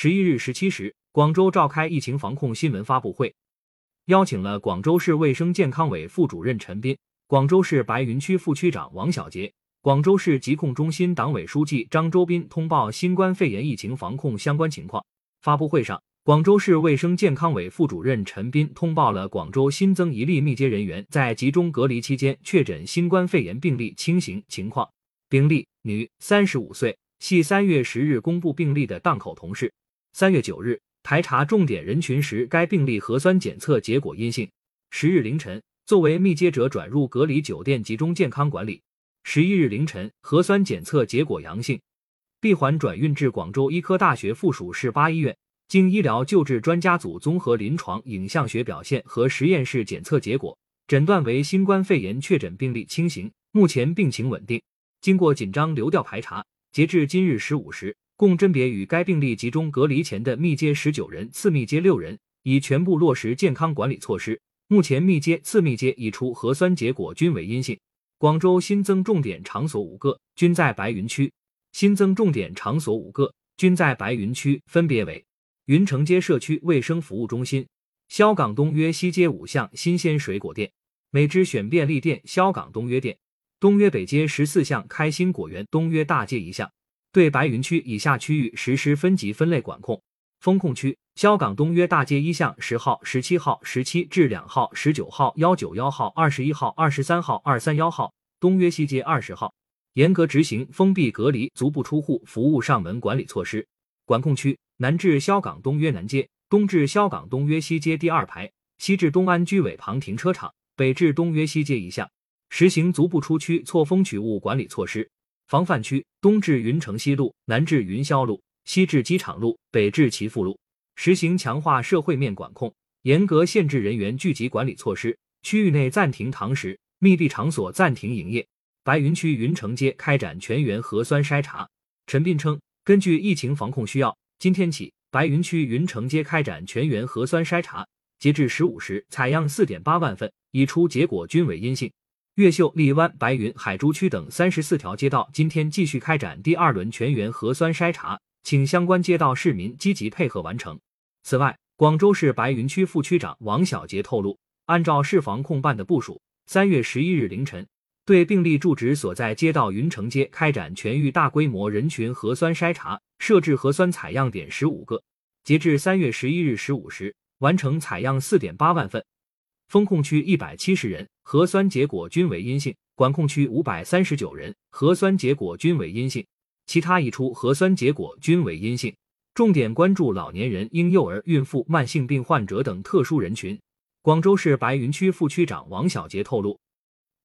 十一日十七时，广州召开疫情防控新闻发布会，邀请了广州市卫生健康委副主任陈斌、广州市白云区副区长王小杰、广州市疾控中心党委书记张周斌通报新冠肺炎疫情防控相关情况。发布会上，广州市卫生健康委副主任陈斌通报了广州新增一例密接人员在集中隔离期间确诊新冠肺炎病例轻型情况。病例女，三十五岁，系三月十日公布病例的档口同事。三月九日排查重点人群时，该病例核酸检测结果阴性。十日凌晨，作为密接者转入隔离酒店集中健康管理。十一日凌晨，核酸检测结果阳性，闭环转运至广州医科大学附属市八医院，经医疗救治专家组综合临床影像学表现和实验室检测结果，诊断为新冠肺炎确诊病例轻型，目前病情稳定。经过紧张流调排查，截至今日十五时。共甄别与该病例集中隔离前的密接十九人，次密接六人，已全部落实健康管理措施。目前密接、次密接已出核酸结果均为阴性。广州新增重点场所五个，均在白云区。新增重点场所五个，均在白云区，分别为云城街社区卫生服务中心、萧岗东约西街五巷新鲜水果店、美之选便利店萧岗东约店、东约北街十四巷开心果园东约大街一巷。对白云区以下区域实施分级分类管控。风控区：萧岗东约大街一巷十号、十七号、十七至两号、十九号、幺九幺号、二十一号、二十三号、二三幺号；东约西街二十号，严格执行封闭隔离、足不出户、服务上门管理措施。管控区：南至萧岗东约南街，东至萧岗东约西街第二排，西至东安居委旁停车场，北至东约西街一巷，实行足不出区错峰取物管理措施。防范区东至云城西路，南至云霄路，西至机场路，北至祈福路，实行强化社会面管控，严格限制人员聚集管理措施。区域内暂停堂食，密闭场所暂停营业。白云区云城街开展全员核酸筛查。陈斌称，根据疫情防控需要，今天起，白云区云城街开展全员核酸筛查。截至十五时，采样四点八万份，已出结果均为阴性。越秀、荔湾、白云、海珠区等三十四条街道今天继续开展第二轮全员核酸筛查，请相关街道市民积极配合完成。此外，广州市白云区副区长王小杰透露，按照市防控办的部署，三月十一日凌晨，对病例住址所在街道云城街开展全域大规模人群核酸筛查，设置核酸采样点十五个，截至三月十一日十五时，完成采样四点八万份。封控区一百七十人核酸结果均为阴性，管控区五百三十九人核酸结果均为阴性，其他已出核酸结果均为阴性。重点关注老年人、婴幼儿、孕妇、慢性病患者等特殊人群。广州市白云区副区长王小杰透露，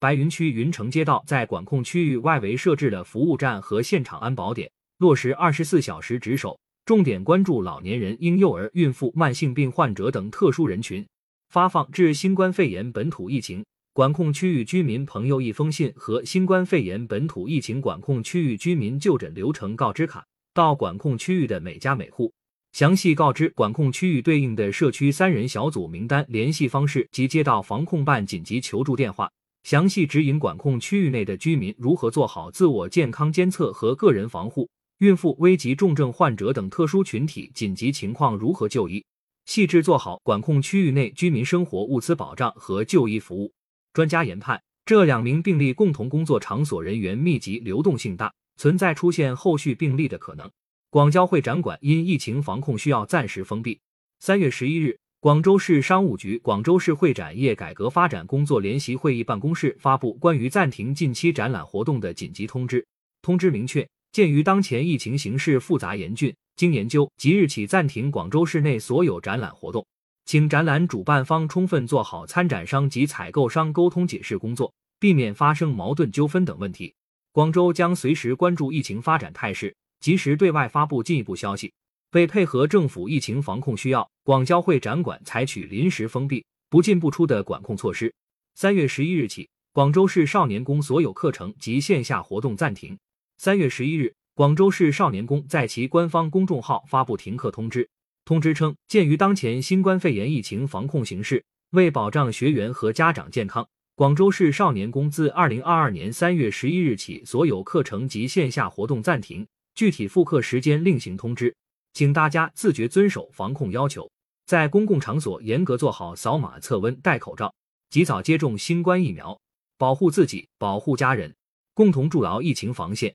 白云区云城街道在管控区域外围设置了服务站和现场安保点，落实二十四小时值守，重点关注老年人、婴幼儿、孕妇、慢性病患者等特殊人群。发放致新冠肺炎本土疫情管控区域居民朋友一封信和新冠肺炎本土疫情管控区域居民就诊流程告知卡到管控区域的每家每户，详细告知管控区域对应的社区三人小组名单、联系方式及街道防控办紧急求助电话，详细指引管控区域内的居民如何做好自我健康监测和个人防护，孕妇、危急重症患者等特殊群体紧急情况如何就医。细致做好管控区域内居民生活物资保障和就医服务。专家研判，这两名病例共同工作场所人员密集，流动性大，存在出现后续病例的可能。广交会展馆因疫情防控需要暂时封闭。三月十一日，广州市商务局广州市会展业改革发展工作联席会议办公室发布关于暂停近期展览活动的紧急通知。通知明确，鉴于当前疫情形势复杂严峻。经研究，即日起暂停广州市内所有展览活动，请展览主办方充分做好参展商及采购商沟通解释工作，避免发生矛盾纠纷等问题。广州将随时关注疫情发展态势，及时对外发布进一步消息。为配合政府疫情防控需要，广交会展馆采取临时封闭、不进不出的管控措施。三月十一日起，广州市少年宫所有课程及线下活动暂停。三月十一日。广州市少年宫在其官方公众号发布停课通知通知称鉴于当前新冠肺炎疫情防控形势为保障学员和家长健康广州市少年宫自二零二二年三月十一日起所有课程及线下活动暂停具体复课时间另行通知请大家自觉遵守防控要求在公共场所严格做好扫码测温戴口罩及早接种新冠疫苗保护自己保护家人共同筑牢疫情防线。